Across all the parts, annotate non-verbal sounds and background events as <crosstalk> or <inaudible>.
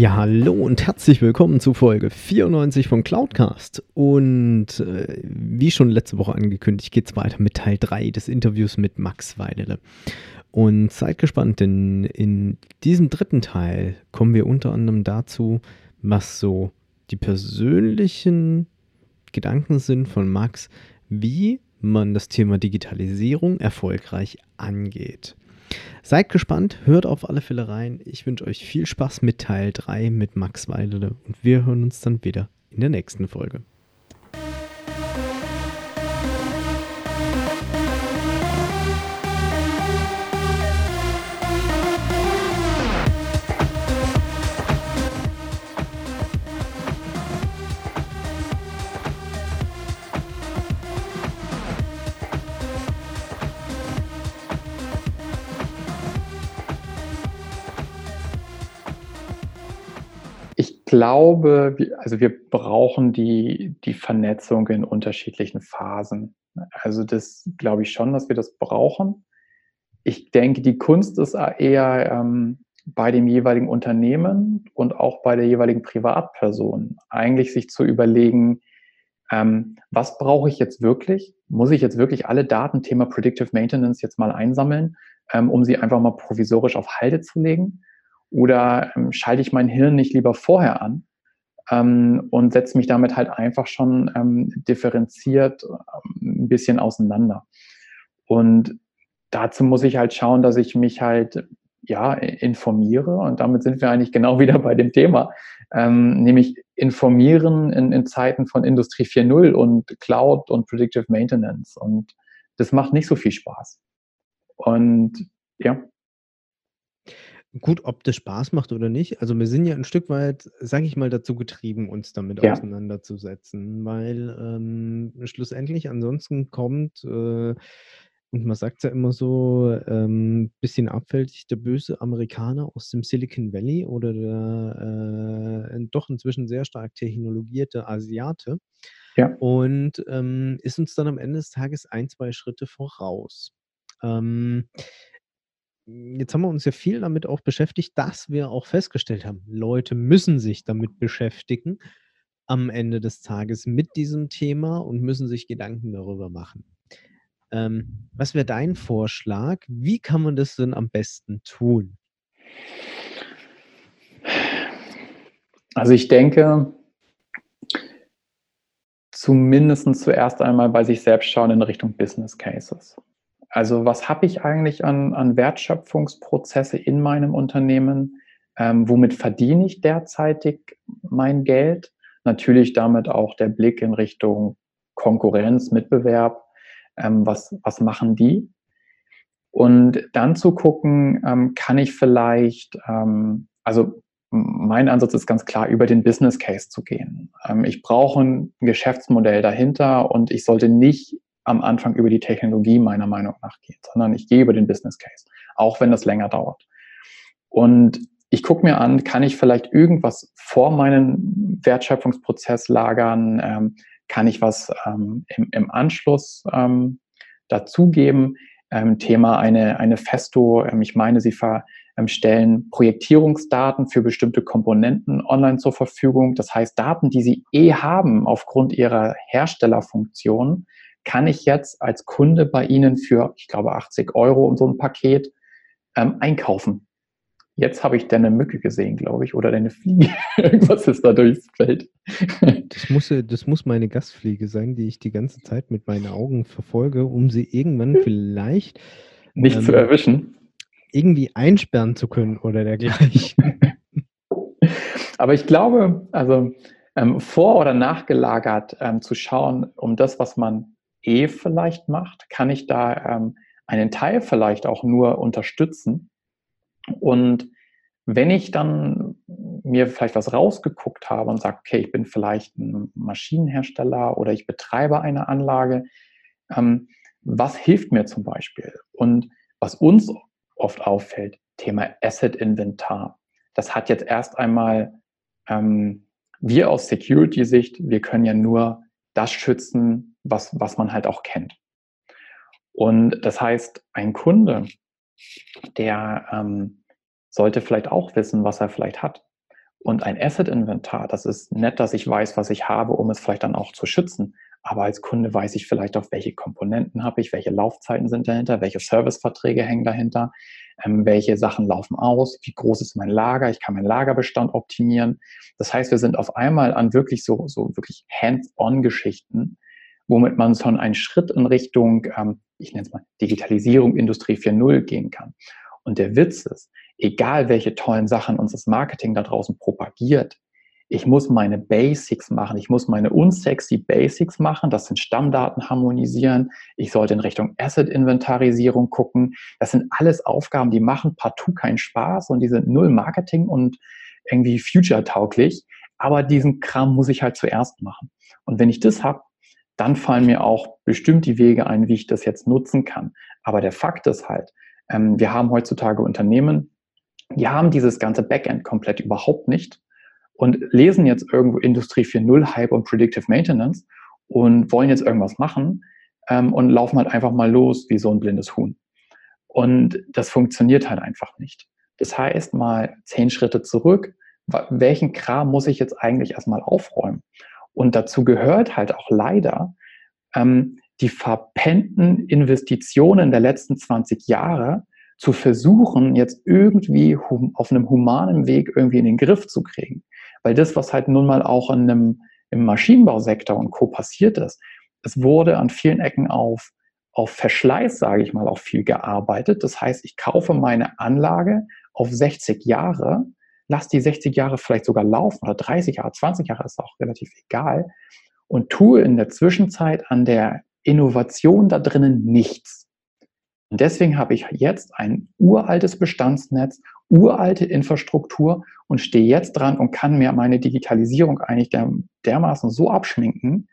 Ja, hallo und herzlich willkommen zu Folge 94 von Cloudcast. Und äh, wie schon letzte Woche angekündigt, geht es weiter mit Teil 3 des Interviews mit Max Weidele. Und seid gespannt, denn in diesem dritten Teil kommen wir unter anderem dazu, was so die persönlichen Gedanken sind von Max, wie man das Thema Digitalisierung erfolgreich angeht. Seid gespannt, hört auf alle Fälle rein. Ich wünsche euch viel Spaß mit Teil 3 mit Max Weidele und wir hören uns dann wieder in der nächsten Folge. Glaube, also wir brauchen die, die Vernetzung in unterschiedlichen Phasen. Also das glaube ich schon, dass wir das brauchen. Ich denke, die Kunst ist eher ähm, bei dem jeweiligen Unternehmen und auch bei der jeweiligen Privatperson eigentlich sich zu überlegen, ähm, was brauche ich jetzt wirklich? Muss ich jetzt wirklich alle Daten Thema Predictive Maintenance jetzt mal einsammeln, ähm, um sie einfach mal provisorisch auf Halde zu legen? Oder ähm, schalte ich mein Hirn nicht lieber vorher an ähm, und setze mich damit halt einfach schon ähm, differenziert ähm, ein bisschen auseinander. Und dazu muss ich halt schauen, dass ich mich halt ja informiere und damit sind wir eigentlich genau <laughs> wieder bei dem Thema, ähm, nämlich informieren in, in Zeiten von Industrie 4.0 und Cloud und Predictive Maintenance und das macht nicht so viel Spaß. Und ja, Gut, ob das Spaß macht oder nicht. Also wir sind ja ein Stück weit, sage ich mal, dazu getrieben, uns damit Ja. auseinanderzusetzen, weil ähm, schlussendlich ansonsten kommt, äh, und man sagt ja immer so, ähm, bisschen abfällig, der böse Amerikaner aus dem Silicon Valley oder der äh, doch inzwischen sehr stark technologierte Asiate Ja. und ähm, ist uns dann am Ende des Tages ein, zwei Schritte voraus. Ähm, Jetzt haben wir uns ja viel damit auch beschäftigt, dass wir auch festgestellt haben, Leute müssen sich damit beschäftigen am Ende des Tages mit diesem Thema und müssen sich Gedanken darüber machen. Ähm, was wäre dein Vorschlag? Wie kann man das denn am besten tun? Also ich denke, zumindest zuerst einmal bei sich selbst schauen in Richtung Business Cases. Also was habe ich eigentlich an, an Wertschöpfungsprozesse in meinem Unternehmen? Ähm, womit verdiene ich derzeitig mein Geld? Natürlich damit auch der Blick in Richtung Konkurrenz, Mitbewerb. Ähm, was, was machen die? Und dann zu gucken, ähm, kann ich vielleicht, ähm, also mein Ansatz ist ganz klar, über den Business Case zu gehen. Ähm, ich brauche ein Geschäftsmodell dahinter und ich sollte nicht am Anfang über die Technologie meiner Meinung nach geht, sondern ich gehe über den Business Case, auch wenn das länger dauert. Und ich gucke mir an, kann ich vielleicht irgendwas vor meinem Wertschöpfungsprozess lagern? Ähm, kann ich was ähm, im, im, Anschluss ähm, dazugeben? Ähm, Thema eine, eine Festo, ähm, ich meine, sie stellen Projektierungsdaten für bestimmte Komponenten online zur Verfügung. Das heißt, Daten, die sie eh haben aufgrund ihrer Herstellerfunktion, kann ich jetzt als Kunde bei Ihnen für, ich glaube, 80 Euro und so ein Paket ähm, einkaufen. Jetzt habe ich deine Mücke gesehen, glaube ich, oder deine Fliege. <laughs> Irgendwas ist da durchs Feld. <laughs> das, muss, das muss meine Gastfliege sein, die ich die ganze Zeit mit meinen Augen verfolge, um sie irgendwann vielleicht nicht ähm, zu erwischen. Irgendwie einsperren zu können oder dergleichen. <laughs> Aber ich glaube, also ähm, vor- oder nachgelagert ähm, zu schauen, um das, was man eh vielleicht macht, kann ich da ähm, einen Teil vielleicht auch nur unterstützen. Und wenn ich dann mir vielleicht was rausgeguckt habe und sage, okay, ich bin vielleicht ein Maschinenhersteller oder ich betreibe eine Anlage, ähm, was hilft mir zum Beispiel? Und was uns oft auffällt, Thema Asset Inventar. Das hat jetzt erst einmal ähm, wir aus Security-Sicht, wir können ja nur das schützen, was, was man halt auch kennt. Und das heißt, ein Kunde, der ähm, sollte vielleicht auch wissen, was er vielleicht hat. Und ein Asset-Inventar, das ist nett, dass ich weiß, was ich habe, um es vielleicht dann auch zu schützen. Aber als Kunde weiß ich vielleicht auch, welche Komponenten habe ich, welche Laufzeiten sind dahinter, welche Serviceverträge hängen dahinter, ähm, welche Sachen laufen aus, wie groß ist mein Lager, ich kann meinen Lagerbestand optimieren. Das heißt, wir sind auf einmal an wirklich so, so wirklich Hands-on-Geschichten, womit man schon einen Schritt in Richtung, ähm, ich nenne es mal Digitalisierung, Industrie 4.0 gehen kann. Und der Witz ist, egal welche tollen Sachen uns das Marketing da draußen propagiert, ich muss meine Basics machen, ich muss meine unsexy Basics machen, das sind Stammdaten harmonisieren, ich sollte in Richtung Asset-Inventarisierung gucken. Das sind alles Aufgaben, die machen partout keinen Spaß und die sind null Marketing und irgendwie future-tauglich. Aber diesen Kram muss ich halt zuerst machen. Und wenn ich das habe, dann fallen mir auch bestimmt die Wege ein, wie ich das jetzt nutzen kann. Aber der Fakt ist halt, ähm, wir haben heutzutage Unternehmen, die haben dieses ganze Backend komplett überhaupt nicht und lesen jetzt irgendwo Industrie 4.0 Hype und Predictive Maintenance und wollen jetzt irgendwas machen ähm, und laufen halt einfach mal los wie so ein blindes Huhn. Und das funktioniert halt einfach nicht. Das heißt, mal zehn Schritte zurück, welchen Kram muss ich jetzt eigentlich erstmal aufräumen? Und dazu gehört halt auch leider ähm, die verpennten Investitionen der letzten 20 Jahre zu versuchen, jetzt irgendwie auf einem humanen Weg irgendwie in den Griff zu kriegen. Weil das, was halt nun mal auch in einem, im Maschinenbausektor und Co. passiert ist, es wurde an vielen Ecken auf, auf Verschleiß, sage ich mal, auch viel gearbeitet. Das heißt, ich kaufe meine Anlage auf 60 Jahre, lasse die 60 Jahre vielleicht sogar laufen oder 30 Jahre, 20 Jahre ist auch relativ egal und tue in der Zwischenzeit an der Innovation da drinnen nichts. Und deswegen habe ich jetzt ein uraltes Bestandsnetz, uralte Infrastruktur und stehe jetzt dran und kann mir meine Digitalisierung eigentlich der, dermaßen so abschminken.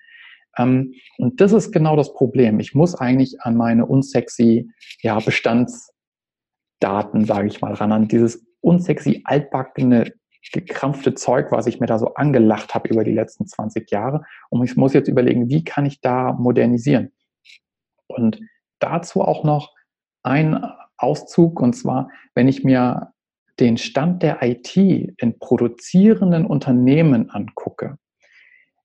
Ähm, und das ist genau das Problem. Ich muss eigentlich an meine unsexy ja, Bestandsdaten, sage ich mal, ran, an dieses unsexy, altbackene, gekrampfte Zeug, was ich mir da so angelacht habe über die letzten 20 Jahre. Und ich muss jetzt überlegen, wie kann ich da modernisieren? Und dazu auch noch ein Auszug, und zwar, wenn ich mir den Stand der IT in produzierenden Unternehmen angucke.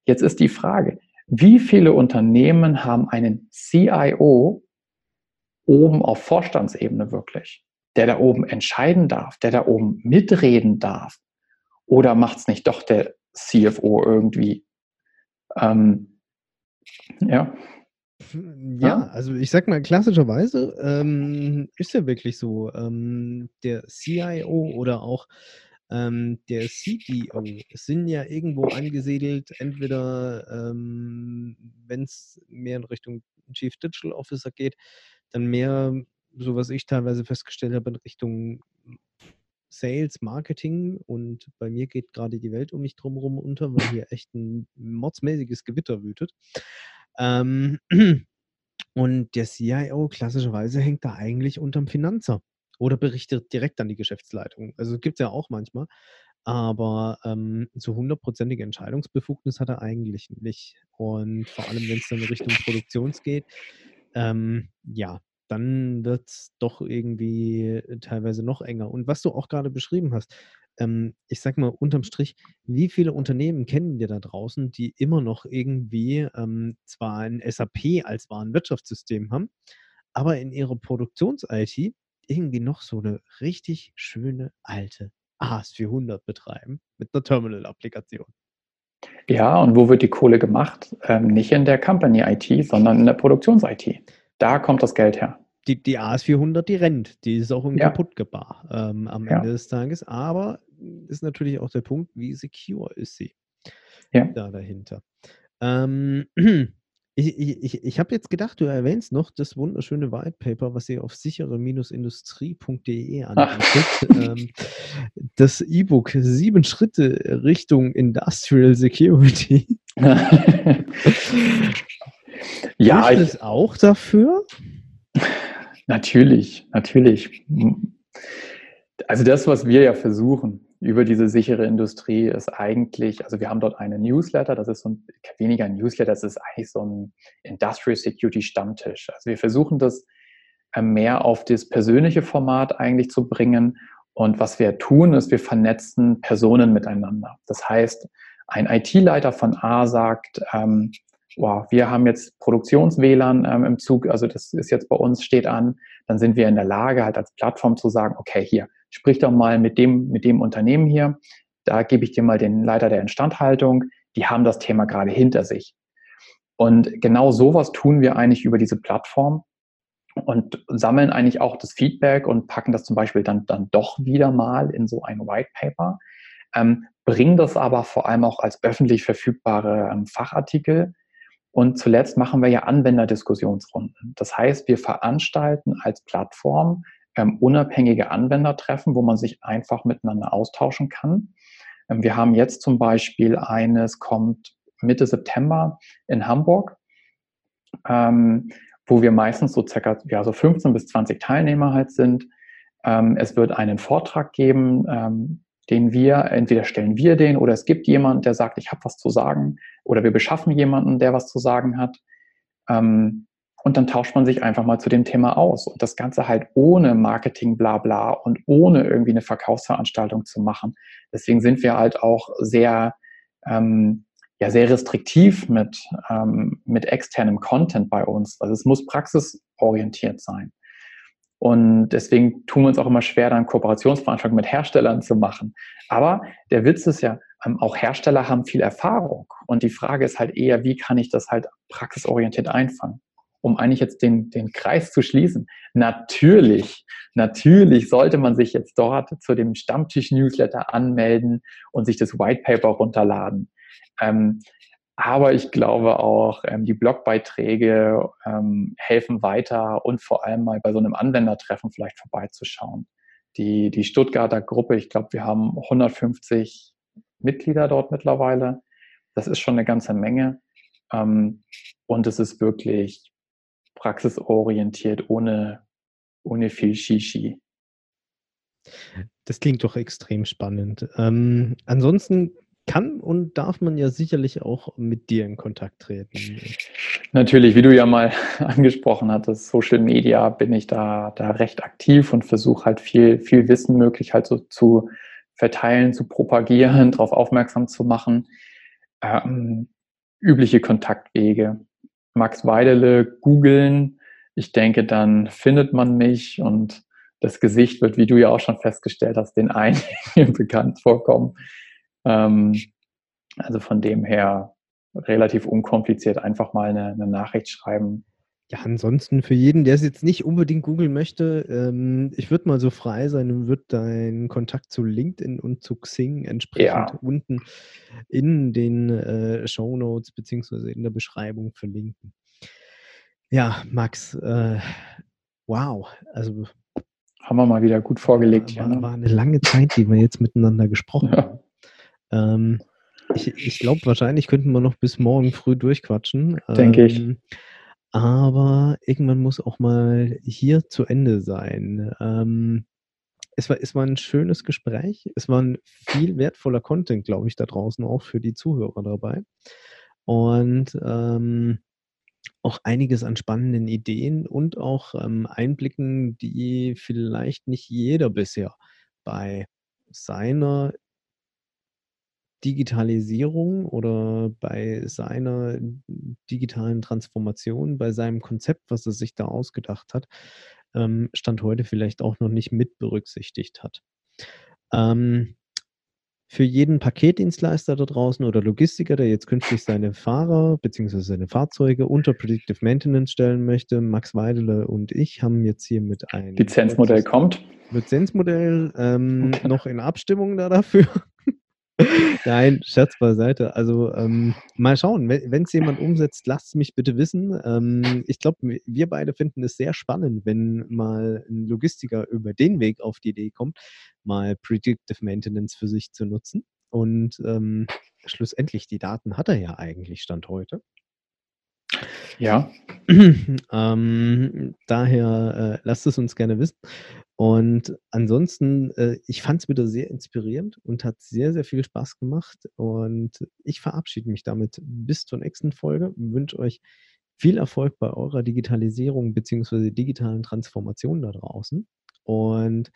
Jetzt ist die Frage, wie viele Unternehmen haben einen CIO oben auf Vorstandsebene wirklich, der da oben entscheiden darf, der da oben mitreden darf? Oder macht es nicht doch der CFO irgendwie? Ähm, ja. Ja, also ich sag mal, klassischerweise ähm, ist ja wirklich so, ähm, der CIO oder auch ähm, der CDO sind ja irgendwo angesiedelt, entweder ähm, wenn es mehr in Richtung Chief Digital Officer geht, dann mehr, so was ich teilweise festgestellt habe, in Richtung Sales, Marketing und bei mir geht gerade die Welt um mich drumherum unter, weil hier echt ein mordsmäßiges Gewitter wütet. Ähm, <clears throat> und der CIO klassischerweise hängt da eigentlich unterm Finanzer oder berichtet direkt an die Geschäftsleitung. Also gibt es ja auch manchmal. Aber ähm, so hundertprozentige Entscheidungsbefugnis hat er eigentlich nicht. Und vor allem, wenn es dann Richtung Produktions geht, ähm, ja, dann wird es doch irgendwie teilweise noch enger. Und was du auch gerade beschrieben hast, ähm, ich sag mal unterm Strich, wie viele Unternehmen kennen wir da draußen, die immer noch irgendwie ähm, zwar ein SAP als Warenwirtschaftssystem haben, aber in ihrer Produktions-IT irgendwie noch so eine richtig schöne alte AS400 betreiben mit einer Terminal-Applikation. Ja, und wo wird die Kohle gemacht? Ähm, nicht in der Company-IT, sondern in der Produktions-IT. Da kommt das Geld her die, die AS400, die rennt, die ist auch ja. kaputtgebar ähm, am ja. Ende des Tages. Aber ist natürlich auch der Punkt, wie secure ist sie ja. da dahinter. Ähm, <clears throat> Ich, ich, ich habe jetzt gedacht, du erwähnst noch das wunderschöne White Paper, was ihr auf sichere-industrie.de anbietet. <laughs> ähm, das E-Book Sieben Schritte Richtung Industrial Security. <laughs> <laughs> ja, ich es auch dafür? <laughs> Natürlich, natürlich. Also das, was wir ja versuchen über diese sichere Industrie, ist eigentlich, also wir haben dort einen Newsletter, das ist so ein, weniger ein Newsletter, das ist eigentlich so ein Industrial Security Stammtisch. Also wir versuchen das äh, mehr auf das persönliche Format eigentlich zu bringen. Und was wir tun, ist, wir vernetzen Personen miteinander. Das heißt, ein IT-Leiter von A sagt, ähm, wow, wir haben jetzt Produktions-WLAN ähm, im Zug, also das ist jetzt bei uns, steht an, dann sind wir in der Lage, halt als Plattform zu sagen, okay, hier, sprich doch mal mit dem, mit dem Unternehmen hier, da gebe ich dir mal den Leiter der Instandhaltung, die haben das Thema gerade hinter sich. Und genau sowas tun wir eigentlich über diese Plattform und sammeln eigentlich auch das Feedback und packen das zum Beispiel dann, dann doch wieder mal in so ein White Paper, ähm, bringen das aber vor allem auch als öffentlich verfügbare ähm, Fachartikel und zuletzt machen wir ja Anwenderdiskussionsrunden. Das heißt, wir veranstalten als Plattform ähm, unabhängige Anwendertreffen, wo man sich einfach miteinander austauschen kann. Ähm, wir haben jetzt zum Beispiel eines, kommt Mitte September in Hamburg, ähm, wo wir meistens so circa ja, so 15 bis 20 Teilnehmer halt sind. Ähm, es wird einen Vortrag geben, ähm, den wir, entweder stellen wir den oder es gibt jemand, der sagt, ich habe was zu sagen oder wir beschaffen jemanden, der was zu sagen hat. Ähm, und dann tauscht man sich einfach mal zu dem Thema aus. Und das Ganze halt ohne Marketing, bla bla und ohne irgendwie eine Verkaufsveranstaltung zu machen. Deswegen sind wir halt auch sehr, ähm, ja, sehr restriktiv mit, ähm, mit externem Content bei uns. Also es muss praxisorientiert sein. Und deswegen tun wir uns auch immer schwer, dann Kooperationsveranstaltungen mit Herstellern zu machen. Aber der Witz ist ja, auch Hersteller haben viel Erfahrung. Und die Frage ist halt eher, wie kann ich das halt praxisorientiert einfangen? Um eigentlich jetzt den, den Kreis zu schließen. Natürlich, natürlich sollte man sich jetzt dort zu dem Stammtisch-Newsletter anmelden und sich das White Paper runterladen. Ähm, aber ich glaube auch, ähm, die Blogbeiträge ähm, helfen weiter und vor allem mal bei so einem Anwendertreffen vielleicht vorbeizuschauen. Die, die Stuttgarter Gruppe, ich glaube, wir haben 150 Mitglieder dort mittlerweile. Das ist schon eine ganze Menge. Ähm, und es ist wirklich praxisorientiert, ohne, ohne viel Shishi. Das klingt doch extrem spannend. Ähm, ansonsten kann und darf man ja sicherlich auch mit dir in Kontakt treten. Natürlich, wie du ja mal <laughs> angesprochen hattest, Social Media bin ich da, da recht aktiv und versuche halt viel, viel Wissen möglich halt so zu verteilen, zu propagieren, <laughs> darauf aufmerksam zu machen. Ähm, übliche Kontaktwege. Max Weidele googeln. Ich denke, dann findet man mich und das Gesicht wird, wie du ja auch schon festgestellt hast, den einigen <laughs> bekannt vorkommen. Ähm, also von dem her relativ unkompliziert einfach mal eine, eine, Nachricht schreiben. Ja, ansonsten für jeden, der es jetzt nicht unbedingt googeln möchte, ähm, ich würde mal so frei sein und würde deinen Kontakt zu LinkedIn und zu Xing entsprechend ja. unten in den äh, Show Notes beziehungsweise in der Beschreibung verlinken. Ja, Max, äh, wow, also haben wir mal wieder gut vorgelegt. War, war, war eine lange Zeit, die wir jetzt miteinander gesprochen ja. haben. Ähm, ich, ich glaube, wahrscheinlich könnten wir noch bis morgen früh durchquatschen. Denke ich. Aber irgendwann muss auch mal hier zu Ende sein. Ähm, es, war, es war ein schönes Gespräch. Es war ein viel wertvoller Content, glaube ich, da draußen auch für die Zuhörer dabei. Und ähm, auch einiges an spannenden Ideen und auch ähm, Einblicken, die vielleicht nicht jeder bisher bei seiner Digitalisierung oder bei seiner digitalen Transformation, bei seinem Konzept, was er sich da ausgedacht hat, ähm, Stand heute vielleicht auch noch nicht mit berücksichtigt hat. Ähm, für jeden Paketdienstleister da draußen oder Logistiker, der jetzt künftig seine Fahrer bzw. seine Fahrzeuge unter Predictive Maintenance stellen möchte, Max Weidele und ich haben jetzt hier mit einem Lizenzmodell kommt. Lizenzmodell ähm, <laughs> noch in Abstimmung da dafür. Nein, Scherz beiseite. Also ähm, mal schauen, wenn es jemand umsetzt, lasst es mich bitte wissen. Ähm, ich glaube, wir beide finden es sehr spannend, wenn mal ein Logistiker über den Weg auf die Idee kommt, mal Predictive Maintenance für sich zu nutzen. Und ähm, schlussendlich, die Daten hat er ja eigentlich Stand heute. Ja. <clears throat> ähm, daher äh, lasst es uns gerne wissen. Und ansonsten, äh, ich fand es wieder sehr inspirierend und hat sehr, sehr viel Spaß gemacht. Und ich verabschiede mich damit bis zur nächsten Folge. Wünsche euch viel Erfolg bei eurer Digitalisierung bzw. digitalen Transformation da draußen. Und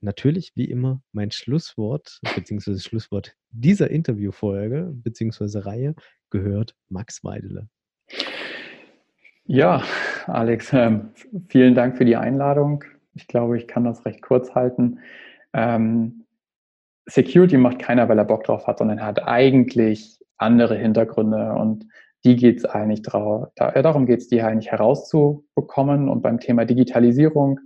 natürlich, wie immer, mein Schlusswort bzw. Schlusswort dieser Interviewfolge bzw. Reihe gehört Max Weidele. Ja, Alex, ähm, vielen Dank für die Einladung. Ich glaube, ich kann das recht kurz halten. Ähm, Security macht keiner, weil er Bock drauf hat, sondern er hat eigentlich andere Hintergründe und die geht es eigentlich drauf, da, äh, darum geht es, die eigentlich herauszubekommen und beim Thema Digitalisierung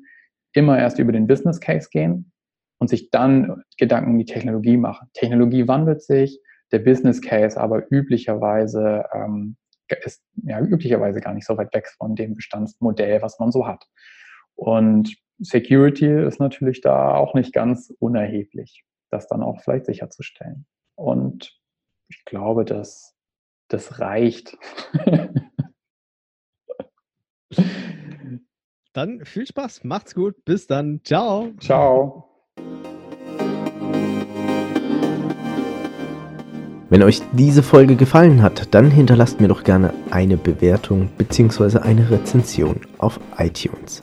immer erst über den Business Case gehen und sich dann Gedanken um die Technologie machen. Technologie wandelt sich, der Business Case aber üblicherweise ähm, ist ja üblicherweise gar nicht so weit weg von dem Bestandsmodell, was man so hat. Und Security ist natürlich da auch nicht ganz unerheblich, das dann auch vielleicht sicherzustellen. Und ich glaube, dass das reicht. <laughs> dann viel Spaß, macht's gut, bis dann, ciao. Ciao. Wenn euch diese Folge gefallen hat, dann hinterlasst mir doch gerne eine Bewertung bzw. eine Rezension auf iTunes.